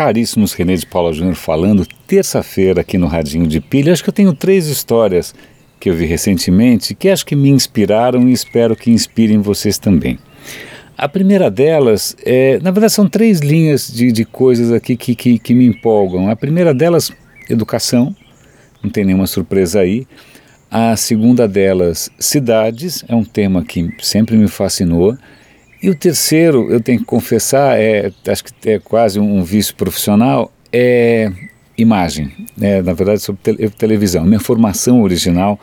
caríssimos, René de Paula Júnior falando, terça-feira aqui no Radinho de Pilha. Acho que eu tenho três histórias que eu vi recentemente que acho que me inspiraram e espero que inspirem vocês também. A primeira delas, é, na verdade, são três linhas de, de coisas aqui que, que, que me empolgam. A primeira delas, educação, não tem nenhuma surpresa aí. A segunda delas, cidades, é um tema que sempre me fascinou. E o terceiro, eu tenho que confessar, é, acho que é quase um vício profissional, é imagem. É, na verdade, sobre te televisão. Minha formação original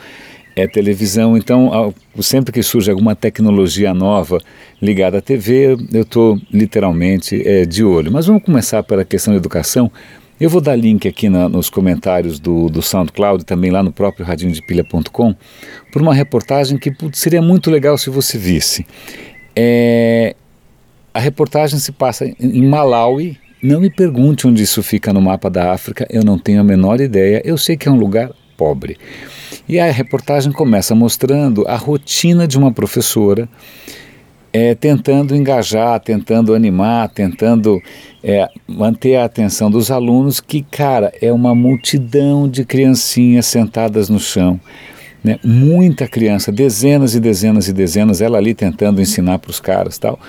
é televisão, então sempre que surge alguma tecnologia nova ligada à TV, eu estou literalmente é, de olho. Mas vamos começar pela questão da educação. Eu vou dar link aqui na, nos comentários do, do SoundCloud, também lá no próprio radinhodepilha.com, por uma reportagem que putz, seria muito legal se você visse. É, a reportagem se passa em Malawi. Não me pergunte onde isso fica no mapa da África, eu não tenho a menor ideia. Eu sei que é um lugar pobre. E a reportagem começa mostrando a rotina de uma professora é, tentando engajar, tentando animar, tentando é, manter a atenção dos alunos, que, cara, é uma multidão de criancinhas sentadas no chão né? Muita criança, dezenas e dezenas e dezenas, ela ali tentando ensinar para os caras tal.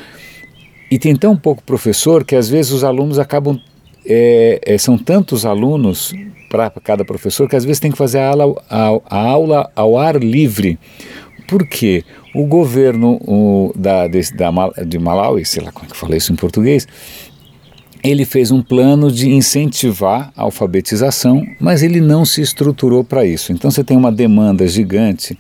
E tem tão pouco professor que às vezes os alunos acabam é, é, são tantos alunos para cada professor que às vezes tem que fazer a aula, a, a aula ao ar livre. Por quê? O governo o, da, da, de Malawi, sei lá como é que falei isso em português, ele fez um plano de incentivar a alfabetização, mas ele não se estruturou para isso. Então você tem uma demanda gigante,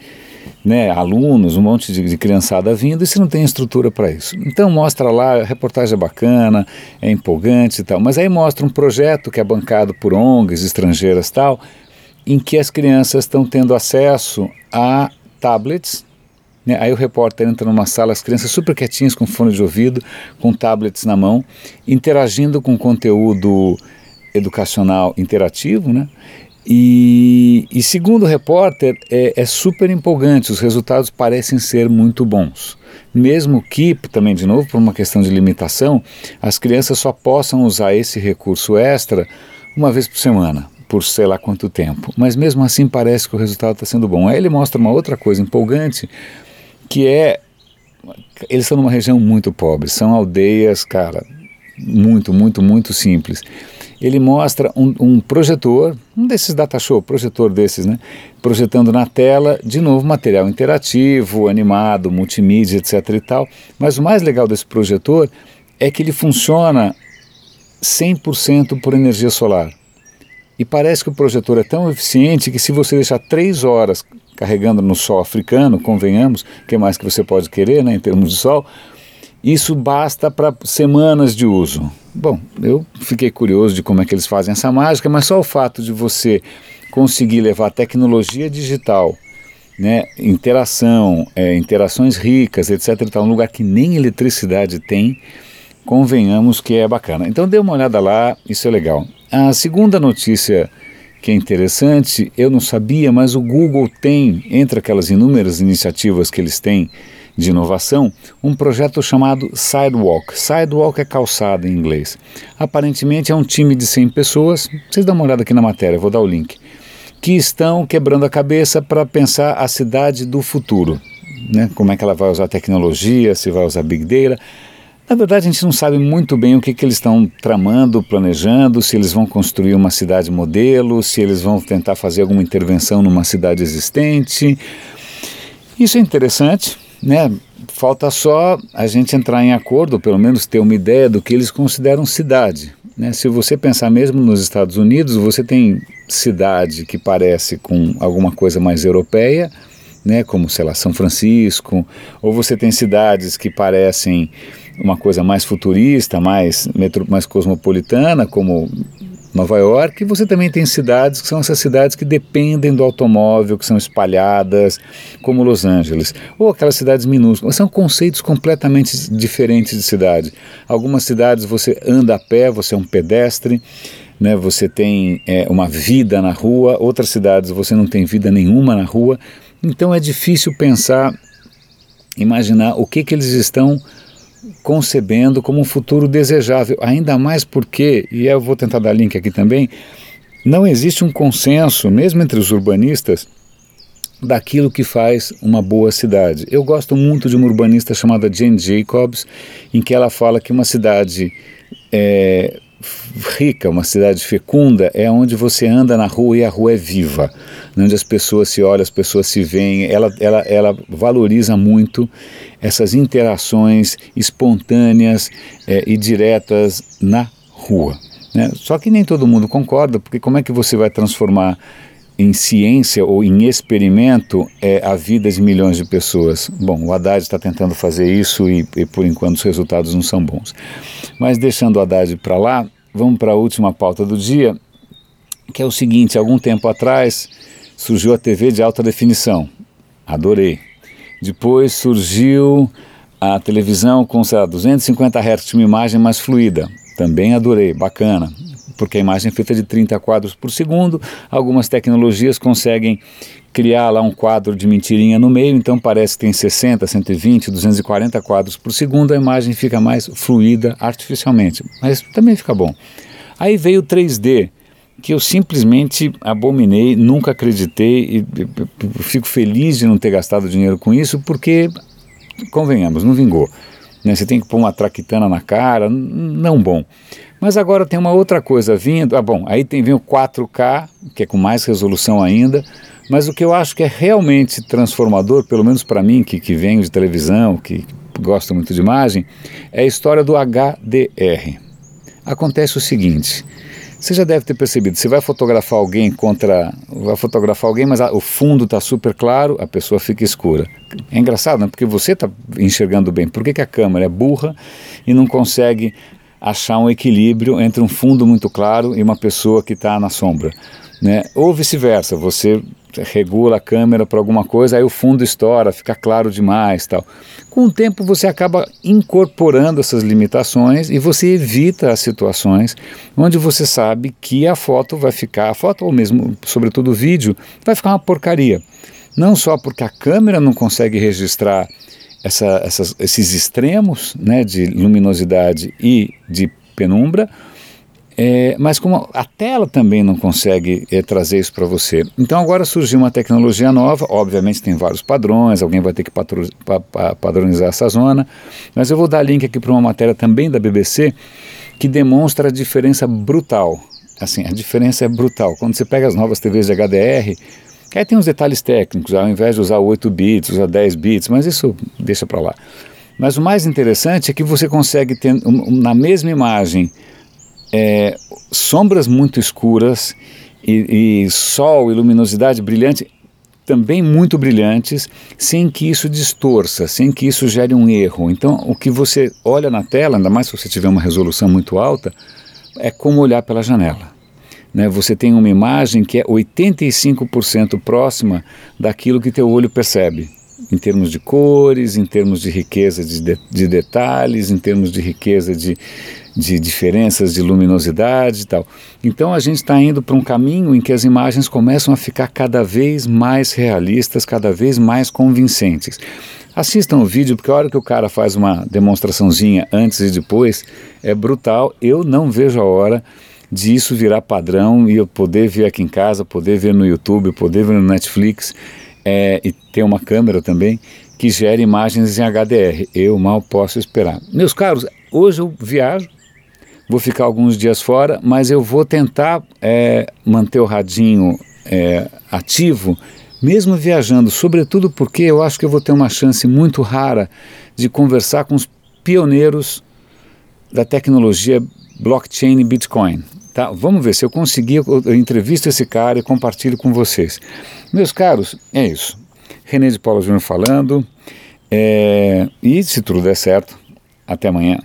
né, alunos, um monte de, de criançada vindo, e você não tem estrutura para isso. Então mostra lá, a reportagem é bacana, é empolgante e tal, mas aí mostra um projeto que é bancado por ONGs estrangeiras tal, em que as crianças estão tendo acesso a tablets, né? Aí o repórter entra numa sala, as crianças super quietinhas com fone de ouvido, com tablets na mão, interagindo com conteúdo educacional interativo, né? E, e, segundo o repórter, é, é, super empolgante, os resultados parecem ser muito bons. Mesmo que, também de novo, por uma questão de limitação, as crianças só possam usar esse recurso extra uma vez por semana, por sei lá quanto tempo. Mas mesmo assim parece que o resultado está sendo bom. Aí ele mostra uma outra coisa empolgante, que é eles estão numa região muito pobre, são aldeias, cara, muito, muito, muito simples. Ele mostra um, um, projetor, um desses data show, projetor desses, né? Projetando na tela, de novo, material interativo, animado, multimídia, etc e tal. Mas o mais legal desse projetor é que ele funciona 100% por energia solar. E parece que o projetor é tão eficiente que se você deixar três horas carregando no sol africano, convenhamos, que mais que você pode querer né, em termos de sol, isso basta para semanas de uso. Bom, eu fiquei curioso de como é que eles fazem essa mágica, mas só o fato de você conseguir levar tecnologia digital, né, interação, é, interações ricas, etc., um lugar que nem eletricidade tem, convenhamos que é bacana. Então dê uma olhada lá, isso é legal. A segunda notícia que é interessante, eu não sabia, mas o Google tem, entre aquelas inúmeras iniciativas que eles têm de inovação, um projeto chamado Sidewalk. Sidewalk é calçada em inglês. Aparentemente é um time de 100 pessoas, vocês dão uma olhada aqui na matéria, vou dar o link, que estão quebrando a cabeça para pensar a cidade do futuro. Né? Como é que ela vai usar tecnologia, se vai usar Big Data. Na verdade, a gente não sabe muito bem o que, que eles estão tramando, planejando, se eles vão construir uma cidade modelo, se eles vão tentar fazer alguma intervenção numa cidade existente. Isso é interessante, né? Falta só a gente entrar em acordo, pelo menos ter uma ideia do que eles consideram cidade. Né? Se você pensar mesmo nos Estados Unidos, você tem cidade que parece com alguma coisa mais europeia, né? como, sei lá, São Francisco, ou você tem cidades que parecem uma coisa mais futurista, mais, metro, mais cosmopolitana, como Nova York, e você também tem cidades que são essas cidades que dependem do automóvel, que são espalhadas, como Los Angeles, ou aquelas cidades minúsculas. São conceitos completamente diferentes de cidade. Algumas cidades você anda a pé, você é um pedestre, né, você tem é, uma vida na rua, outras cidades você não tem vida nenhuma na rua. Então é difícil pensar, imaginar o que, que eles estão concebendo como um futuro desejável, ainda mais porque, e eu vou tentar dar link aqui também, não existe um consenso, mesmo entre os urbanistas, daquilo que faz uma boa cidade. Eu gosto muito de uma urbanista chamada Jane Jacobs, em que ela fala que uma cidade é, rica, uma cidade fecunda, é onde você anda na rua e a rua é viva, onde as pessoas se olham, as pessoas se veem. Ela, ela, ela valoriza muito essas interações espontâneas é, e diretas na rua. Né? Só que nem todo mundo concorda, porque como é que você vai transformar em ciência ou em experimento é, a vida de milhões de pessoas. Bom, o Haddad está tentando fazer isso e, e, por enquanto os resultados não são bons. Mas deixando o Haddad para lá, vamos para a última pauta do dia, que é o seguinte: algum tempo atrás surgiu a TV de alta definição. Adorei. Depois surgiu a televisão com sei lá, 250 Hz, uma imagem mais fluida. Também adorei, bacana porque a imagem é feita de 30 quadros por segundo. Algumas tecnologias conseguem criar lá um quadro de mentirinha no meio, então parece que tem 60, 120, 240 quadros por segundo, a imagem fica mais fluida artificialmente, mas também fica bom. Aí veio o 3D, que eu simplesmente abominei, nunca acreditei e fico feliz de não ter gastado dinheiro com isso, porque, convenhamos, não vingou. Né? Você tem que pôr uma traquitana na cara, não bom. Mas agora tem uma outra coisa vindo. Ah, bom, aí tem vem o 4K, que é com mais resolução ainda. Mas o que eu acho que é realmente transformador, pelo menos para mim, que, que venho de televisão, que gosto muito de imagem, é a história do HDR. Acontece o seguinte: você já deve ter percebido, você vai fotografar alguém contra. Vai fotografar alguém, mas a, o fundo está super claro, a pessoa fica escura. É engraçado, não? Porque você está enxergando bem. Por que, que a câmera é burra e não consegue achar um equilíbrio entre um fundo muito claro e uma pessoa que está na sombra. Né? Ou vice-versa, você regula a câmera para alguma coisa, aí o fundo estoura, fica claro demais, tal. Com o tempo você acaba incorporando essas limitações e você evita as situações onde você sabe que a foto vai ficar, a foto ou mesmo, sobretudo o vídeo, vai ficar uma porcaria. Não só porque a câmera não consegue registrar essa, essas, esses extremos né, de luminosidade e de penumbra, é, mas como a tela também não consegue é, trazer isso para você. Então agora surgiu uma tecnologia nova, obviamente tem vários padrões, alguém vai ter que pa, pa, padronizar essa zona, mas eu vou dar link aqui para uma matéria também da BBC que demonstra a diferença brutal. Assim, a diferença é brutal. Quando você pega as novas TVs de HDR, Aí tem uns detalhes técnicos, ao invés de usar 8 bits, usar 10 bits, mas isso deixa para lá. Mas o mais interessante é que você consegue ter na mesma imagem é, sombras muito escuras e, e sol e luminosidade brilhante também muito brilhantes, sem que isso distorça, sem que isso gere um erro. Então, o que você olha na tela, ainda mais se você tiver uma resolução muito alta, é como olhar pela janela né, você tem uma imagem que é 85% próxima daquilo que teu olho percebe, em termos de cores, em termos de riqueza de, de, de detalhes, em termos de riqueza de, de diferenças de luminosidade e tal. Então a gente está indo para um caminho em que as imagens começam a ficar cada vez mais realistas, cada vez mais convincentes. Assistam o vídeo, porque a hora que o cara faz uma demonstraçãozinha antes e depois é brutal. Eu não vejo a hora de isso virar padrão e eu poder ver aqui em casa, poder ver no YouTube, poder ver no Netflix é, e ter uma câmera também que gere imagens em HDR. Eu mal posso esperar. Meus caros, hoje eu viajo, vou ficar alguns dias fora, mas eu vou tentar é, manter o radinho é, ativo, mesmo viajando, sobretudo porque eu acho que eu vou ter uma chance muito rara de conversar com os pioneiros da tecnologia blockchain e Bitcoin. Tá? Vamos ver se eu conseguir, eu, entrevisto esse cara e compartilho com vocês. Meus caros, é isso. René de Paula Júnior falando. É, e se tudo der certo, até amanhã.